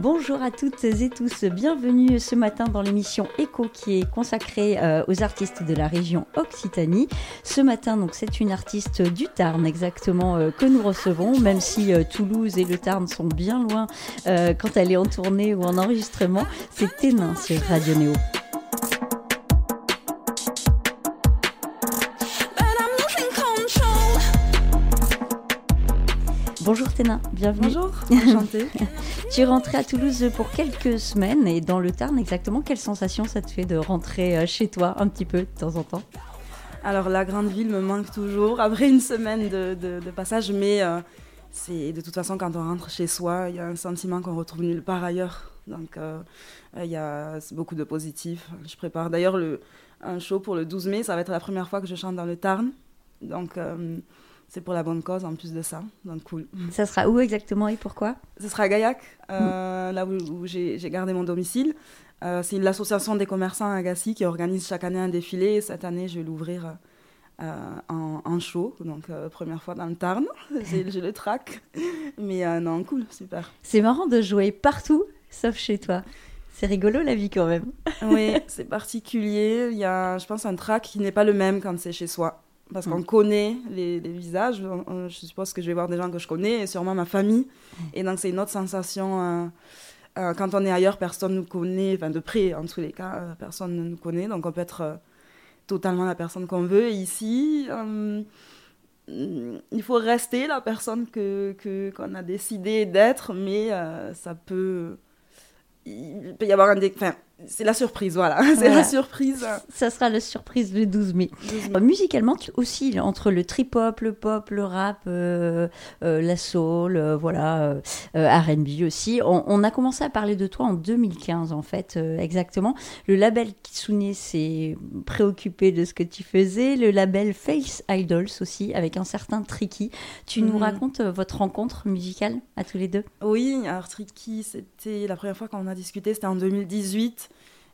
Bonjour à toutes et tous, bienvenue ce matin dans l'émission Echo qui est consacrée euh, aux artistes de la région Occitanie. Ce matin, donc, c'est une artiste du Tarn exactement euh, que nous recevons, même si euh, Toulouse et le Tarn sont bien loin quand elle est en tournée ou en enregistrement. C'est Ténin sur Radio Néo. Ténin, bienvenue. Bonjour, enchantée. Tu es rentrée à Toulouse pour quelques semaines et dans le Tarn exactement, quelle sensation ça te fait de rentrer euh, chez toi un petit peu de temps en temps? Alors la grande ville me manque toujours après une semaine de, de- de passage, mais euh, c'est de toute façon quand on rentre chez soi, il y a un sentiment qu'on retrouve nulle part ailleurs. Donc euh, euh, il y a beaucoup de positifs. Je prépare d'ailleurs le- un show pour le 12 mai, ça va être la première fois que je chante dans le Tarn. Donc euh, c'est pour la bonne cause en plus de ça, donc cool. Ça sera où exactement et pourquoi? Ce sera à Gaillac, euh, là où, où j'ai gardé mon domicile. Euh, c'est l'association des commerçants à Gassi qui organise chaque année un défilé. Et cette année, je vais l'ouvrir euh, en, en show, donc euh, première fois dans le Tarn. J'ai j'ai le track. Mais non, cool, super. C'est marrant de jouer partout sauf chez toi. C'est rigolo la vie quand même. Oui, c'est particulier. Il y a, je pense, un track qui n'est pas le même quand c'est chez soi. Parce qu'on Mm. connaît les, les visages. On- on- Je suppose que je vais voir des gens que je connais et sûrement ma famille. Et donc, c'est une autre sensation. euh, euh, quand on est ailleurs, personne ne nous connaît. Enfin, de près, en tous les cas, euh, personne ne nous connaît. Donc, on peut être totalement la personne qu'on veut. Et ici, il faut rester la personne que que- qu'on a décidé d'être. Mais ça peut. Il peut y avoir un. dé- Enfin, c'est la surprise, voilà. C'est Voilà. la surprise. Ça sera la surprise le 12 mai. Euh, Musicalement, tu oscilles entre le trip-hop, le pop, le rap, euh, euh, la soul, euh, voilà, R&B aussi. On, on a commencé à parler de toi en 2015, en fait, exactement. Le label Kitsune s'est préoccupé de ce que tu faisais. Le label Face Idols aussi, avec un certain Tricky. Tu nous Mhm. racontes votre rencontre musicale à tous les deux? Oui, alors Tricky, c'était la première fois qu'on a discuté, c'était en 2018.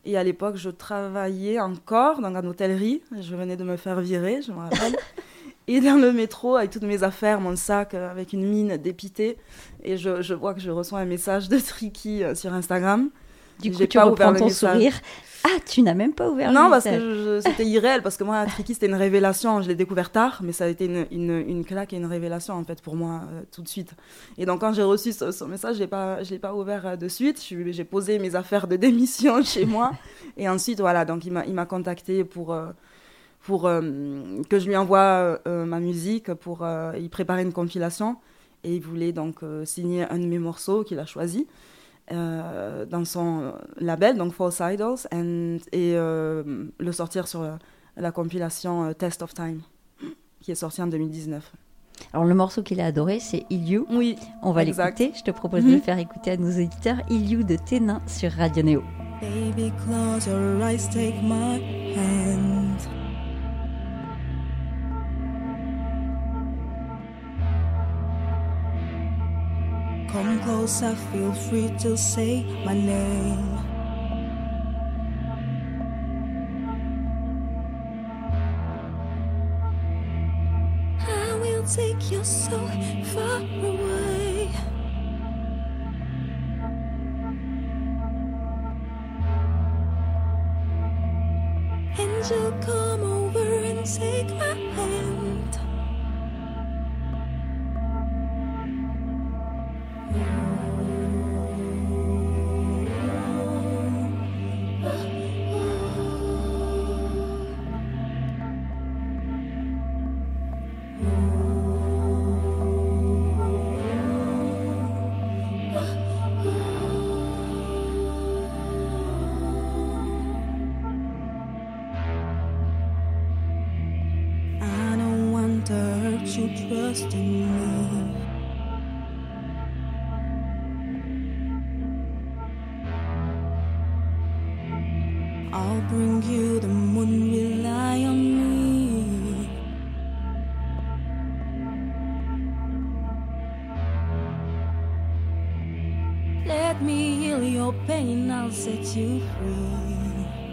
Et à l'époque, je travaillais encore dans une hôtellerie. Je venais de me faire virer, je me rappelle. et dans le métro, avec toutes mes affaires, mon sac, euh, avec une mine dépitée. Et je, je vois que je reçois un message de Tricky euh, sur Instagram. Du coup, tu pas reprends ton sourire. Ah, tu n'as même pas ouvert Non, le parce que message. c'était irréel, parce que moi, Tricky, c'était une révélation. Je l'ai découvert tard, mais ça a été une, une, une claque et une révélation, en fait, pour moi, euh, tout de suite. Et donc, quand j'ai reçu ce, ce message, je je l'ai pas ouvert euh, de suite. J'ai posé mes affaires de démission chez moi. Et ensuite, voilà, donc il m'a, contacté pour, euh, pour que je lui envoie ma musique, pour y préparer une compilation. Et il voulait donc signer un de mes morceaux qu'il a choisi dans son label, donc False Idols, and- et euh, le sortir sur la, la compilation euh, Test of Time, qui est sortie en 2019. Alors, le morceau qu'il a adoré, c'est Il You. Oui, On va l'écouter. Je te propose de Mhm. le faire écouter à nos auditeurs. Il You de Ténin sur Radio Néo. Baby, close your eyes, take my hand. Closer, feel free to say my name. I will take you so far away. And you'll come over and take my trust in me. I'll bring you the moon, rely on me. let me heal your pain, I'll set you free.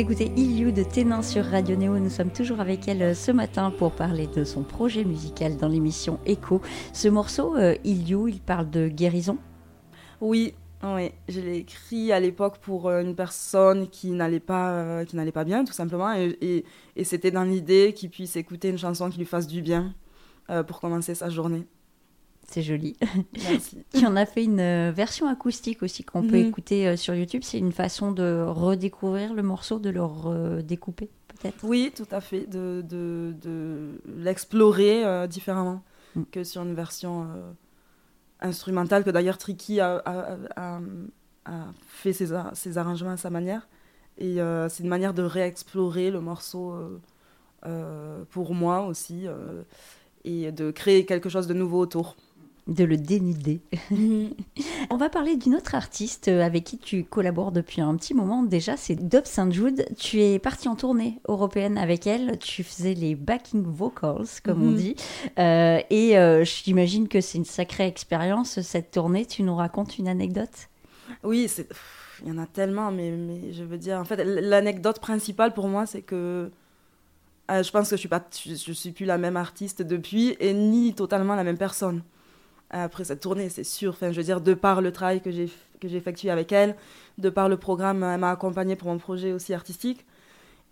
Écoutez Il You de Ténin sur Radio Néo. Nous sommes toujours avec elle euh, ce matin pour parler de son projet musical dans l'émission Echo. Ce morceau, euh, Il You, il parle de guérison? Oui, oui, je l'ai écrit à l'époque pour euh, une personne qui n'allait pas, euh, pas bien, tout simplement, et, c'était dans l'idée qu'il puisse écouter une chanson qui lui fasse du bien pour commencer sa journée. C'est joli. Merci. En a fait une euh, version acoustique aussi qu'on peut Mhm. écouter euh, sur YouTube. C'est une façon de redécouvrir le morceau, de le redécouper peut-être. Oui, tout à fait, de, de, de l'explorer euh, différemment Mm. que sur une version euh, instrumentale, que d'ailleurs Tricky a, a- a- a fait ses, ses arrangements à sa manière. Et euh, c'est une manière de réexplorer le morceau pour moi aussi, et de créer quelque chose de nouveau autour. De le dénuder. On va parler d'une autre artiste euh, avec qui tu collabores depuis un petit moment déjà, c'est Dub St. Jude. Tu es partie en tournée européenne avec elle, tu faisais les backing vocals, comme on Mhm. dit. Euh, et euh, j'imagine que c'est une sacrée expérience, cette tournée. Tu nous racontes une anecdote? Oui, c'est... il y en a tellement, mais, mais je veux dire, en fait, l'anecdote principale pour moi, c'est que euh, je pense que je suis pas, je, je suis plus la même artiste depuis, et ni totalement la même personne. Après cette tournée, c'est sûr. Enfin, je veux dire, de par le travail que j'ai que j'ai effectué avec elle, de par le programme, elle m'a accompagnée pour mon projet aussi artistique,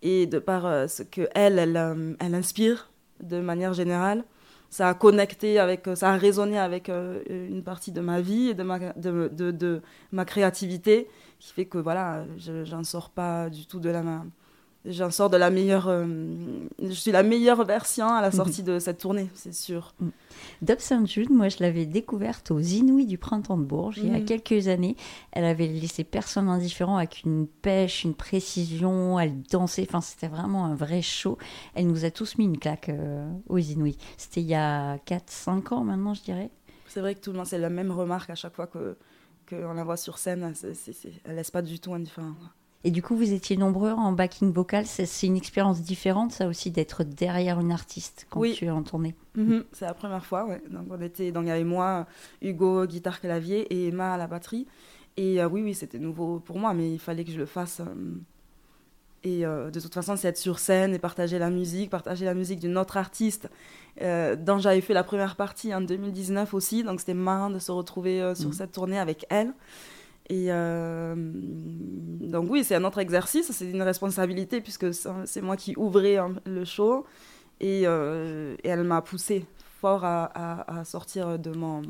et de par euh, ce que elle, elle, euh, elle inspire de manière générale, ça a connecté avec, euh, ça a résonné avec une partie de ma vie et de ma, de, de, ma créativité, qui fait que voilà, je j'en sors pas du tout de la main. J'en sors de la meilleure. euh, je suis la meilleure version à la sortie de cette tournée, c'est sûr. Dub St. Jude, moi je l'avais découverte aux Inouïs du Printemps de Bourges il y a Mhm. quelques années. Elle avait laissé personne indifférent avec une pêche, une précision, elle dansait, enfin c'était vraiment un vrai show. Elle nous a tous mis une claque euh, aux Inouïs. C'était il y a 4-5 ans maintenant, je dirais. C'est vrai que tout le monde, c'est la même remarque à chaque fois que qu'on la voit sur scène. c'est- elle laisse pas du tout indifférent. Et du coup, vous étiez nombreux en backing vocal. C'est une expérience différente, ça aussi, d'être derrière une artiste quand Oui. tu es en tournée. Mhm, C'est la première fois, ouais. Donc on était, donc il y avait moi, Hugo, guitare clavier et Emma à la batterie. Et euh, oui, oui, c'était nouveau pour moi, mais il fallait que je le fasse. euh, et euh, de toute façon, c'est être sur scène et partager la musique, partager la musique d'une autre artiste euh, dont j'avais fait la première partie en 2019 aussi. Donc c'était marrant de se retrouver euh, sur Mhm. cette tournée avec elle. Et euh, donc oui, c'est un autre exercice, c'est une responsabilité puisque c'est moi qui ouvrais hein, le show. Et, euh, et elle m'a poussé fort à sortir de, mon,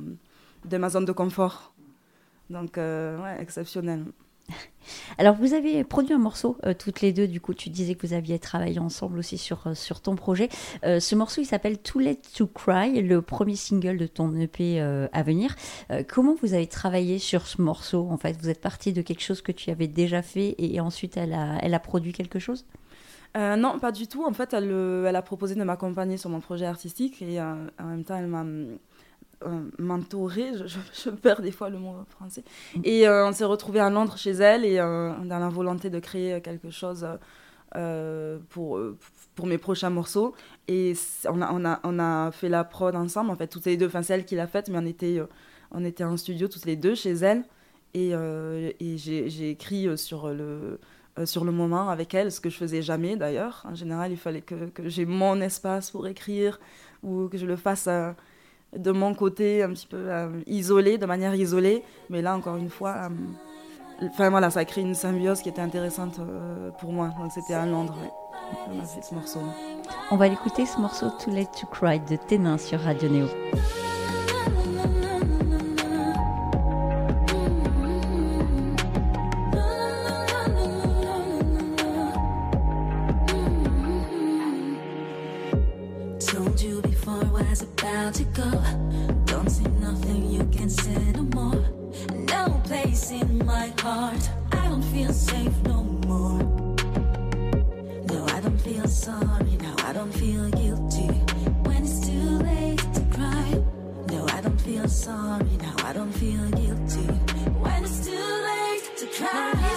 de ma zone de confort. Donc, euh, ouais, exceptionnel. Alors, vous avez produit un morceau euh, toutes les deux. Du coup, tu disais que vous aviez travaillé ensemble aussi sur, euh, sur ton projet. Euh, ce morceau, il s'appelle Too Late to Cry, le premier single de ton EP à venir. Comment vous avez travaillé sur ce morceau En fait, vous êtes parti de quelque chose que tu avais déjà fait et ensuite elle a, elle a produit quelque chose? Non, pas du tout. En fait, elle, a proposé de m'accompagner sur mon projet artistique et en même temps, elle m'a mentorée. Je, perds des fois le mot français. Et euh, on s'est retrouvés à Londres chez elle et euh, dans la volonté de créer quelque chose euh, pour, euh, pour mes prochains morceaux. Et on a, on, a, on a fait la prod ensemble, en fait, toutes les deux. Enfin, c'est elle qui l'a faite, mais on était, euh, on était en studio toutes les deux chez elle. Et, euh, j'ai écrit euh, sur le, euh, sur le moment avec elle, ce que je faisais jamais d'ailleurs. En général, il fallait que, que j'ai mon espace pour écrire ou que je le fasse euh, de mon côté, un petit peu euh, isolé, de manière isolée. Mais là, encore une fois, euh, enfin voilà, ça a créé une symbiose qui était intéressante euh, pour moi. Donc c'était à Londres. On a fait ce morceau. On va l'écouter ce morceau Too Late to Cry de Ténin sur Radio Néo. Late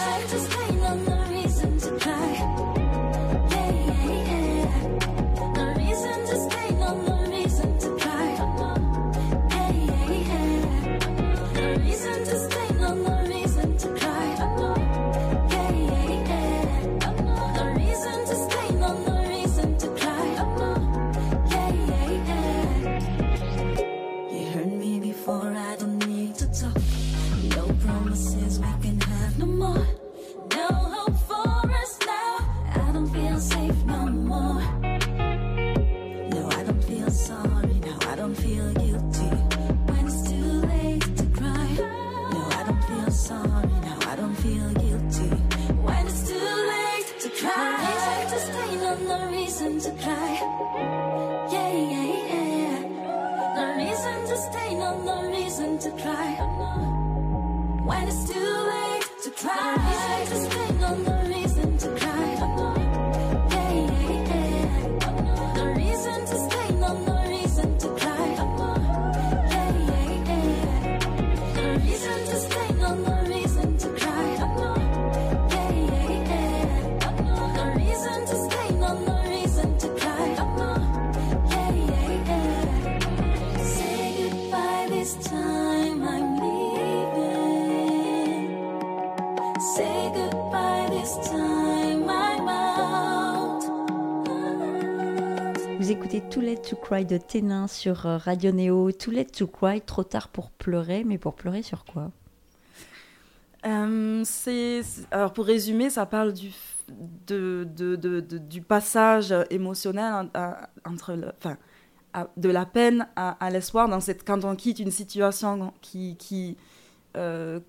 to cry. Yeah, yeah, yeah. No reason to stay, no, no reason to cry. When it's too Écoutez Too Late to Cry de Ténin sur euh, Radio Néo. Too Late to Cry, trop tard pour pleurer, mais pour pleurer sur quoi? Euh, alors pour résumer, ça parle du, du passage émotionnel entre enfin, de la peine à, à l'espoir dans cette, quand on quitte une situation qui, qui, euh,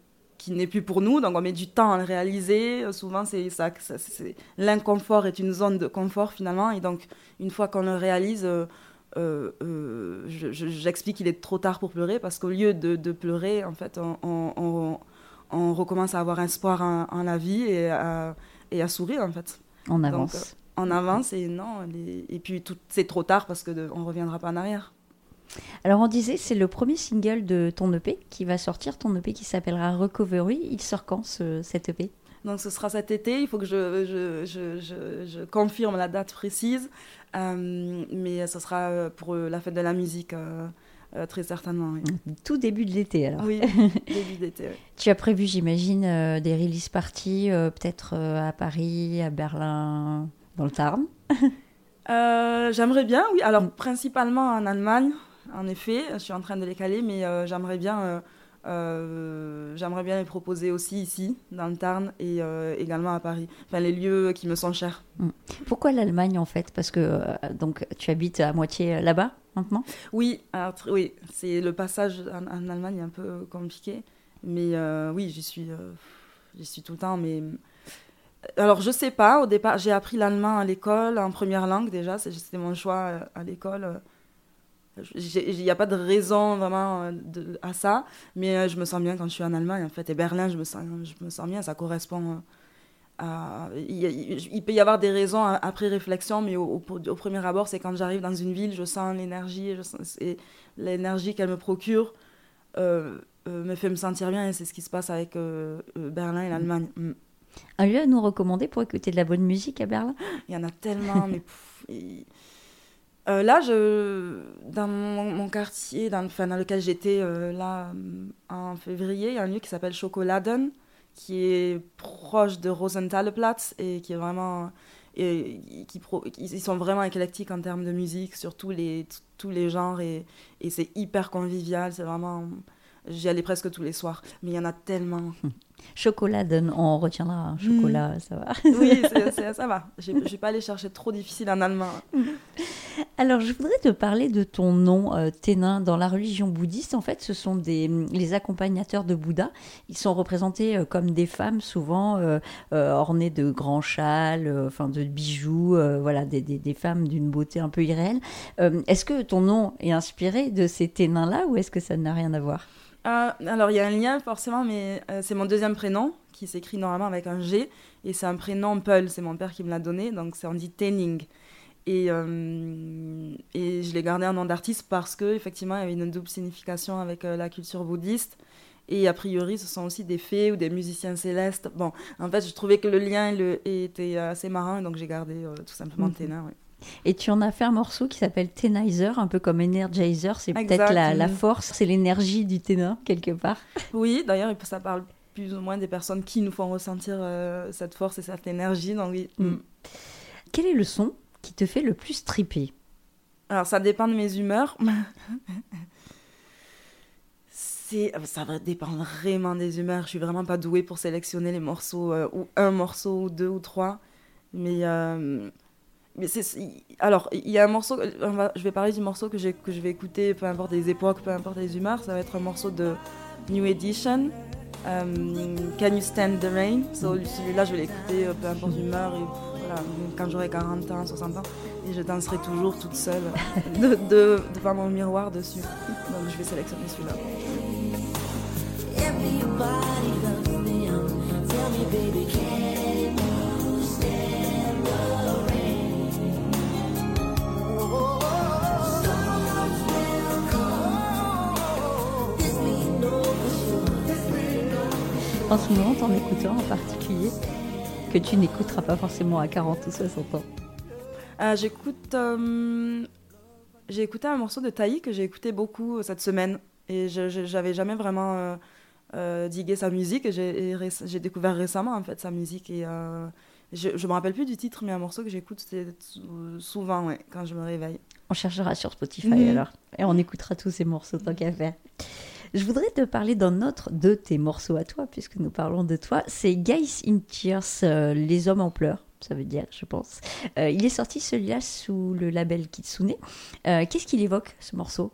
qui n'est plus pour nous, donc on met du temps à le réaliser. Souvent, c'est ça, ça- c'est- l'inconfort est une zone de confort finalement, et donc une fois qu'on le réalise, euh, euh, euh, je- je- j'explique qu'il est trop tard pour pleurer parce qu'au lieu de, de pleurer, en fait, on, on- on- on recommence à avoir espoir en, en la vie et à, et à sourire en fait. On avance. Donc, On avance et non, les- et puis tout, c'est trop tard parce que de- on reviendra pas en arrière. Alors on disait, c'est le premier single de ton EP qui va sortir, ton EP qui s'appellera Recovery. Il sort quand ce, cet EP Donc ce sera cet été, il faut que je, je, je, je- confirme la date précise, Euh, mais ce sera euh, pour euh, la fête de la musique, euh, euh, très certainement. Oui, Tout début de l'été alors. oui début d'été. oui. Tu as prévu, j'imagine, des release parties, peut-être à Paris, à Berlin, dans le Tarn? J'aimerais bien, oui. Alors, Mm. principalement en Allemagne, en effet. Je suis en train de les caler, mais euh, j'aimerais bien, euh, euh, j'aimerais bien les proposer aussi ici, dans le Tarn, et également à Paris. Enfin, les lieux qui me sont chers. Pourquoi l'Allemagne en fait? Parce que donc tu habites à moitié là-bas maintenant? Oui, alors, oui, c'est le passage en, en Allemagne un peu compliqué, mais oui, j'y suis, j'y suis tout le temps. Mais alors, je sais pas. Au départ, j'ai appris l'allemand à l'école en première langue déjà. C'était mon choix à l'école. Il n'y a pas de raison vraiment euh, de- à ça, mais euh, je me sens bien quand je suis en Allemagne en fait. Et Berlin, je me sens, je me sens bien. Ça correspond. euh, à- il, peut y avoir des raisons a- après réflexion, mais au, au- au premier abord, c'est quand j'arrive dans une ville, je sens l'énergie, et l'énergie qu'elle me procure euh, euh, me fait me sentir bien, et c'est ce qui se passe avec euh, Berlin et l'Allemagne. Mm. Un lieu à nous recommander pour écouter de la bonne musique à Berlin? Il y en a tellement, mais pff, Euh, là, je, dans mon, mon quartier, dans, enfin, dans lequel j'étais euh, là euh, en février, il y a un lieu qui s'appelle Schokoladen, qui est proche de Rosenthaleplatz et qui est vraiment. Et, qui pro- ils sont vraiment éclectiques en termes de musique, sur tous les, tous les genres, et, et c'est hyper convivial, c'est vraiment. J'y allais presque tous les soirs, mais il y en a tellement. Chocolat, donne- on retiendra un chocolat, ça va. Oui, ça va. Je ne vais pas aller chercher trop difficile en allemand. Alors, je voudrais te parler de ton nom, euh, Ténin. Dans la religion bouddhiste, en fait, ce sont des, les accompagnateurs de Bouddha. Ils sont représentés euh, comme des femmes, souvent euh, ornées de grands châles, enfin de bijoux, voilà, des, des- femmes d'une beauté un peu irréelle. Est-ce que ton nom est inspiré de ces Ténins-là ou est-ce que ça n'a rien à voir? Euh, alors, il y a un lien forcément, mais c'est mon deuxième prénom qui s'écrit normalement avec un G. Et c'est un prénom Peul, c'est mon père qui me l'a donné, donc on dit Tenning. Et, euh, et je l'ai gardé un nom d'artiste parce que effectivement il y avait une double signification avec euh, la culture bouddhiste. Et a priori, ce sont aussi des fées ou des musiciens célestes. Bon, en fait, je trouvais que le lien le, était assez marrant, donc j'ai gardé euh, tout simplement. Ténin. ouais. Et tu en as fait un morceau qui s'appelle Tenizer, un peu comme Energizer. C'est peut-être la, la force, c'est l'énergie du ténin, quelque part. Oui, d'ailleurs, ça parle plus ou moins des personnes qui nous font ressentir cette force et cette énergie. Donc, oui. Mm. Quel est le son qui te fait le plus triper Alors, ça dépend de mes humeurs. Ça va dépendre vraiment des humeurs. Je suis vraiment pas douée pour sélectionner les morceaux, euh, ou un morceau, ou deux ou trois. Mais, euh, mais c'est, alors, il y a un morceau, je vais parler du morceau que, que je vais écouter, peu importe les époques, peu importe les humeurs. Ça va être un morceau de New Edition. euh, Can You Stand the Rain? So, Celui-là, je vais l'écouter, peu importe l'humeur. Et quand j'aurai 40 ans, 60 ans. Et je danserai toujours toute seule de, de- devant mon miroir dessus. Donc je vais sélectionner celui-là. En ce moment, en écoutant en particulier, que tu n'écouteras pas forcément à 40 ou 60 ans. Euh, J'écoute. euh, j'ai écouté un morceau de Taï que j'ai écouté beaucoup euh, cette semaine. Et j'avais jamais vraiment euh, digué sa musique. J'ai réc- découvert récemment en fait sa musique. Et je, me rappelle plus du titre, mais un morceau que j'écoute souvent ouais, quand je me réveille. On cherchera sur Spotify Mhm. alors. Et on écoutera tous ces morceaux tant qu'à faire. Je voudrais te parler d'un autre de tes morceaux à toi, puisque nous parlons de toi. C'est Guys in Tears, euh, Les Hommes en pleurs, ça veut dire, je pense. Euh, il est sorti celui-là sous le label Kitsune. Euh, Qu'est-ce qu'il évoque, ce morceau?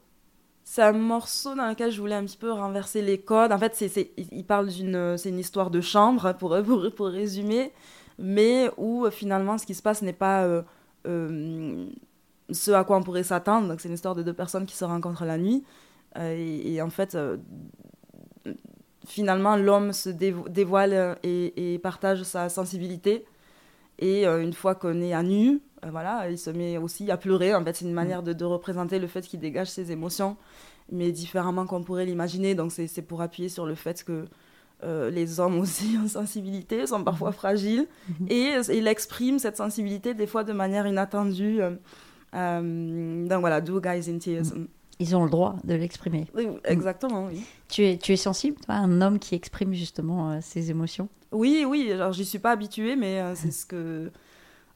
C'est un morceau dans lequel je voulais un petit peu renverser les codes. En fait, c'est, il parle d'une, une histoire de chambre, pour, pour, pour résumer, mais où finalement ce qui se passe n'est pas ce à quoi on pourrait s'attendre. Donc, c'est une histoire de deux personnes qui se rencontrent la nuit. Euh, et, et en fait, euh, finalement, l'homme se dévo- dévoile euh, et, et partage sa sensibilité. Et une fois qu'on est à nu, voilà, il se met aussi à pleurer. En fait, c'est une manière de, de représenter le fait qu'il dégage ses émotions, mais différemment qu'on pourrait l'imaginer. Donc, c'est pour appuyer sur le fait que euh, les hommes aussi en sensibilité sont parfois fragiles. Mhm. Et il exprime cette sensibilité des fois de manière inattendue. euh, donc voilà, Do Guys in Tears. Ils ont le droit de l'exprimer. Oui, exactement, oui. Tu es, tu es sensible, toi, un homme qui exprime justement euh, ses émotions? Oui, oui, alors j'y suis pas habituée, mais euh, c'est ce que.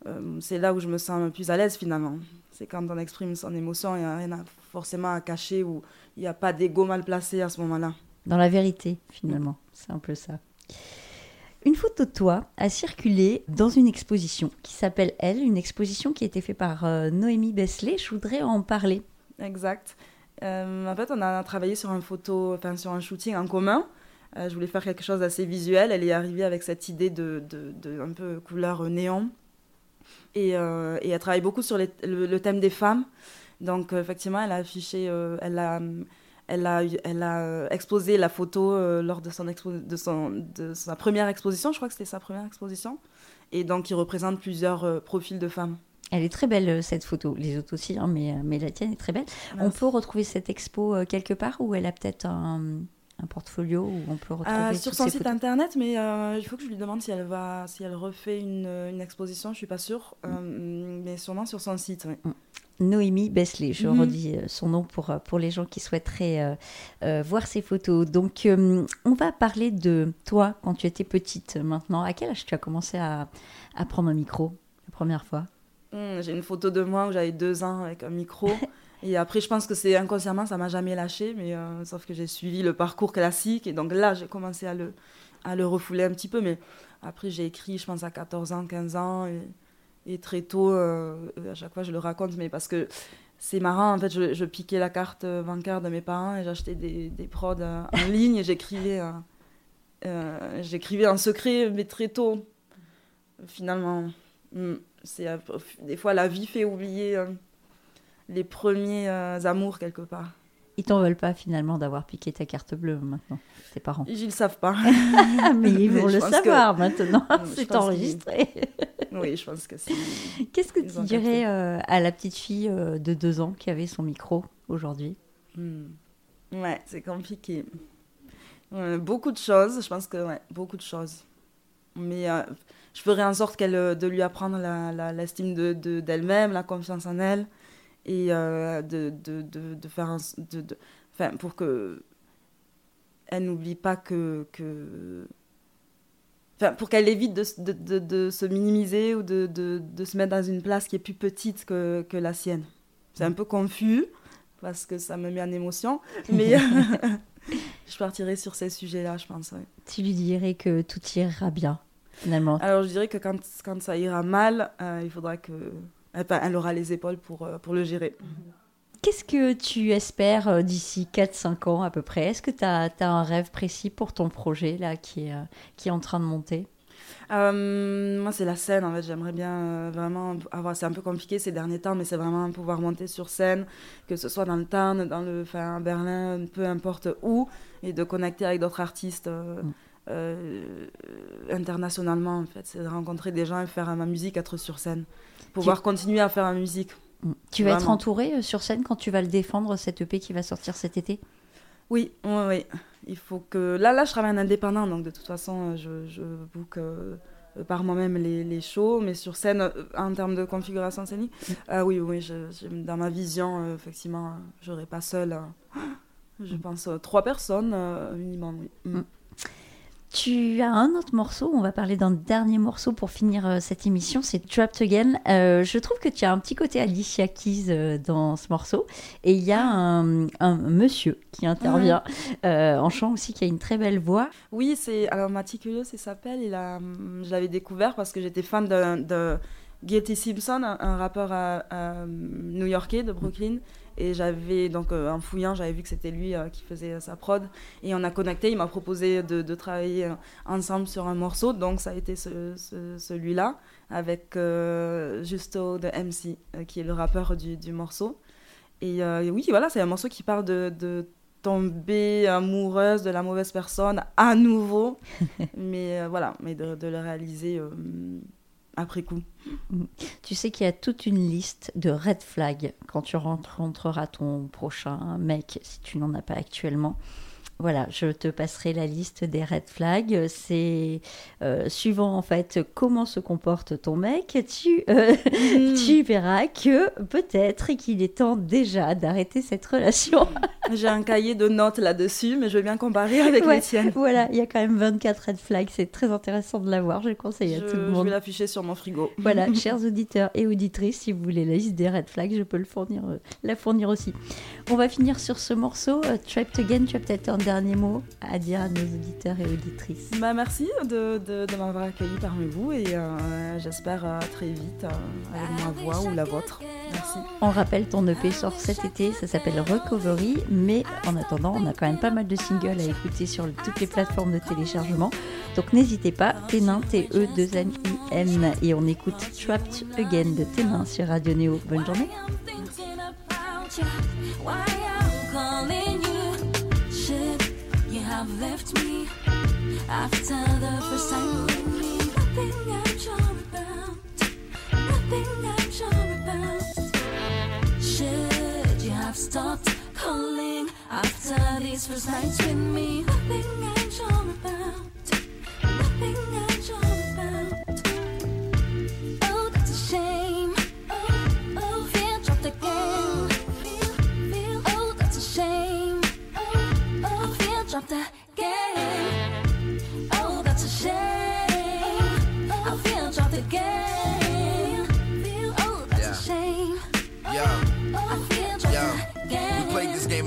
euh, c'est là où je me sens le plus à l'aise finalement. C'est quand on exprime son émotion, il n'y a rien à- forcément à cacher ou il n'y a pas d'ego mal placé à ce moment-là. Dans la vérité, finalement. C'est un peu ça. Une photo de toi a circulé dans une exposition qui s'appelle Elle, une exposition qui a été faite par euh, Noémie Besley. Je voudrais en parler. Exact. Euh, en fait, on a travaillé sur, un photo, enfin, sur un shooting en commun. Euh, je voulais faire quelque chose d'assez visuel. Elle est arrivée avec cette idée de, de, un peu couleur néon. Et, euh, elle travaille beaucoup sur le, thème des femmes. Donc, effectivement, elle a affiché, elle a, elle a, elle a exposé la photo lors de, son expo- de, son, de sa première exposition. Je crois que c'était sa première exposition. Et donc, il représente plusieurs profils de femmes. Elle est très belle, euh, cette photo. Les autres aussi, hein, mais, euh, mais la tienne est très belle. On peut retrouver cette expo euh, quelque part ou elle a peut-être un, un portfolio où on peut retrouver Euh, sur son site photos internet, mais euh, il faut que je lui demande si elle va, si elle refait une, une exposition. Je suis pas sûre, euh, mais sûrement sur son site. oui. Noémie Besley, je Mhm. redis son nom pour, pour les gens qui souhaiteraient voir ces photos. Donc, on va parler de toi quand tu étais petite maintenant. À quel âge tu as commencé à, à prendre un micro la première fois? Hum, J'ai une photo de moi où j'avais deux ans avec un micro. et après, je pense que c'est inconsciemment, ça m'a jamais lâché, mais euh, sauf que j'ai suivi le parcours classique. Et donc là, j'ai commencé à le, à le refouler un petit peu. Mais après, j'ai écrit, je pense, à 14 ans, 15 ans. Et, et très tôt, euh, à chaque fois, je le raconte, mais parce que c'est marrant. En fait, je, je piquais la carte bancaire de mes parents et j'achetais des, des prods euh, en ligne et j'écrivais. euh, j'écrivais en secret, mais très tôt, finalement. Hum, C'est des fois la vie fait oublier euh, les premiers euh, amours quelque part. Ils t'en veulent pas finalement d'avoir piqué ta carte bleue maintenant, tes parents. Ils ne le savent pas. Mais ils vont le savoir maintenant, c'est enregistré. oui, je pense que c'est. Qu'est-ce que Ils tu dirais euh, à la petite fille euh, de deux ans qui avait son micro aujourd'hui? Hmm. Ouais, c'est compliqué. Beaucoup de choses, je pense que ouais, beaucoup de choses. Mais je ferai en sorte qu'elle, euh, de lui apprendre la- la- l'estime de, de- d'elle-même, la confiance en elle, et euh, de, de, de, faire un, de, de- enfin, pour que elle n'oublie pas que, que enfin, pour qu'elle évite de, se minimiser ou de, de, de se mettre dans une place qui est plus petite que, que la sienne. C'est un peu confus parce que ça me met en émotion, mais je partirai sur ces sujets-là, je pense. ouais. Tu lui dirais que tout ira bien, finalement. Alors je dirais que quand, quand ça ira mal, euh, il faudra que enfin, elle aura les épaules pour, euh, pour le gérer. Qu'est-ce que tu espères euh, d'ici 4-5 ans à peu près? Est-ce que tu as, un rêve précis pour ton projet là qui est, qui est en train de monter? Euh, moi, c'est la scène, en fait. J'aimerais bien euh, vraiment avoir. C'est un peu compliqué ces derniers temps, mais c'est vraiment pouvoir monter sur scène, que ce soit dans le Tarn, dans le, enfin, Berlin, peu importe où, et de connecter avec d'autres artistes euh, Mm. Euh, internationalement, en fait. C'est de rencontrer des gens et faire ma musique, être sur scène. Pouvoir continuer à faire ma musique. Mm. Tu vas être entouré euh, sur scène quand tu vas le défendre, cette EP qui va sortir cet été? Oui, oui, oui. Il faut que. Là, là, je travaille en indépendant, donc de toute façon, euh, je, je book euh, euh, par moi-même les, les shows, mais sur scène, euh, en termes de configuration scénique, ah oui, oui, je, je- dans ma vision, euh, effectivement, euh, j'aurais pas seule. euh, je pense euh, trois personnes euh, minimum, oui. Mm. Tu as un autre morceau, on va parler d'un dernier morceau pour finir euh, cette émission, c'est Trapped Again. Euh, je trouve que tu as un petit côté Alicia Keys euh, dans ce morceau. Et il y a un, un monsieur qui intervient euh, en chant aussi, qui a une très belle voix. Oui, c'est. Alors, Maticulous, il s'appelle. Il a... Je l'avais découvert parce que j'étais fan de, de Guilty Simpson, un, rappeur euh, new-yorkais de Brooklyn. Et j'avais, donc, euh, en fouillant, j'avais vu que c'était lui euh, qui faisait euh, sa prod. Et on a connecté. Il m'a proposé de, de travailler ensemble sur un morceau. Donc, ça a été ce- ce- celui-là, avec Justo de MC, qui est le rappeur du, du morceau. Et oui, voilà, c'est un morceau qui parle de, de tomber amoureuse de la mauvaise personne à nouveau. mais euh, voilà, mais de, de le réaliser euh, après coup. Tu sais qu'il y a toute une liste de red flags quand tu rencontreras ton prochain mec, si tu n'en as pas actuellement. Voilà, je te passerai la liste des red flags. C'est euh, suivant en fait comment se comporte ton mec, tu, euh, tu verras que peut-être qu'il est temps déjà d'arrêter cette relation. J'ai un cahier de notes là-dessus, mais je vais bien comparer avec Ouais, les tiennes. voilà, il y a quand même 24 red flags. C'est très intéressant de l'avoir. Je le conseille à Je, tout le je monde. vais l'afficher sur mon frigo. Voilà, chers auditeurs et auditrices, si vous voulez la liste des red flags, je peux le fournir, euh, la fournir aussi. On va finir sur ce morceau, euh, Trapped Again. Tu as peut-être un dernier mot à dire à nos auditeurs et auditrices. Bah, merci de, de, de m'avoir accueilli parmi vous et euh, j'espère euh, très vite avec ma voix ou la vôtre. Merci. On rappelle, ton EP sort cet été, ça s'appelle Recovery, mais en attendant, on a quand même pas mal de singles à écouter sur toutes les plateformes de téléchargement. Donc n'hésitez pas, Ténin, T-E-2-N-I-N, et on écoute Trapped Again de Ténin sur Radio Néo. Bonne journée. Calling after these first nights with me. Nothing I'm sure about. Nothing I'm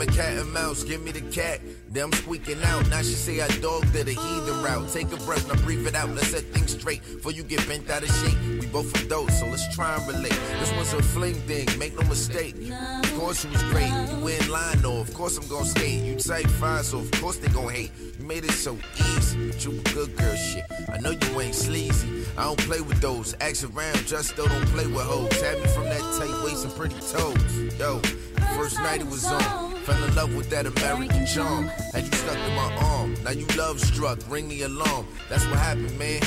of cat and mouse. Give me the cat. Them squeaking out. Now she say I dog did a heathen route. Take a breath, now breathe it out. Let's set things straight. Before you get bent out of shape. We both adults, so let's try and relate. This was a fling thing, make no mistake. Of course it was great. You in line though, of course I'm gonna skate. You type five, so of course they gon' hate. You made it so easy, but you a good girl shit. I know you ain't sleazy. I don't play with those. Ask around, just though don't play with hoes. Had me from that tight waist and pretty toes. Yo, first night it was on. Fell in love with that American charm. Had you stuck to my arm. Now you love struck. Ring the alarm. That's what happened, man.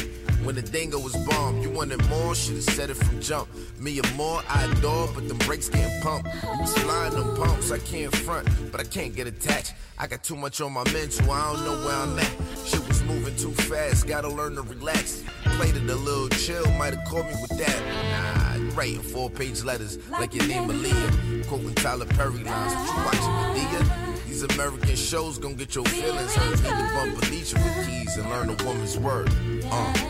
When the dingo was bombed, you wanted more, should've said it from jump. Me and more, I adore, but them brakes pumped. You was flying them pumps, I can't front, but I can't get attached. I got too much on my mental, I don't know where I'm at. Shit was moving too fast, gotta learn to relax. Played it a little chill, might've caught me with that. Nah, writing four page letters like your name Aaliyah. Quoting Tyler Perry lines, what you watching Medea? These American shows gon' get your feelings hurt. Need to bump Alicia with keys and learn a woman's word. Uh.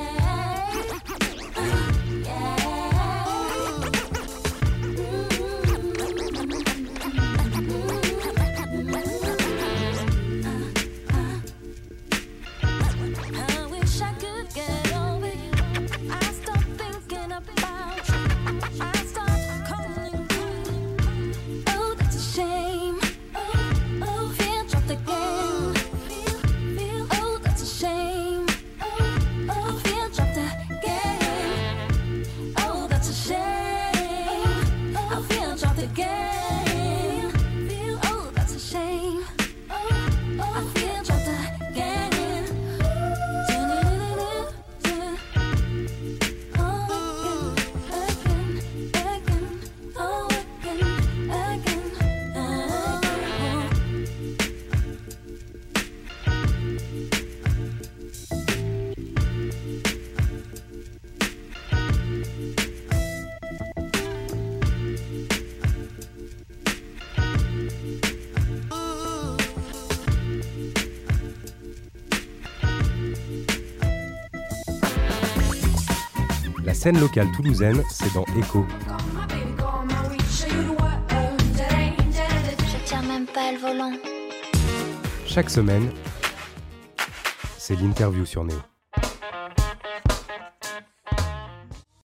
Scène locale toulousaine, c'est dans Echo. Je tiens même pas le volant. Chaque semaine, c'est l'interview sur Néo.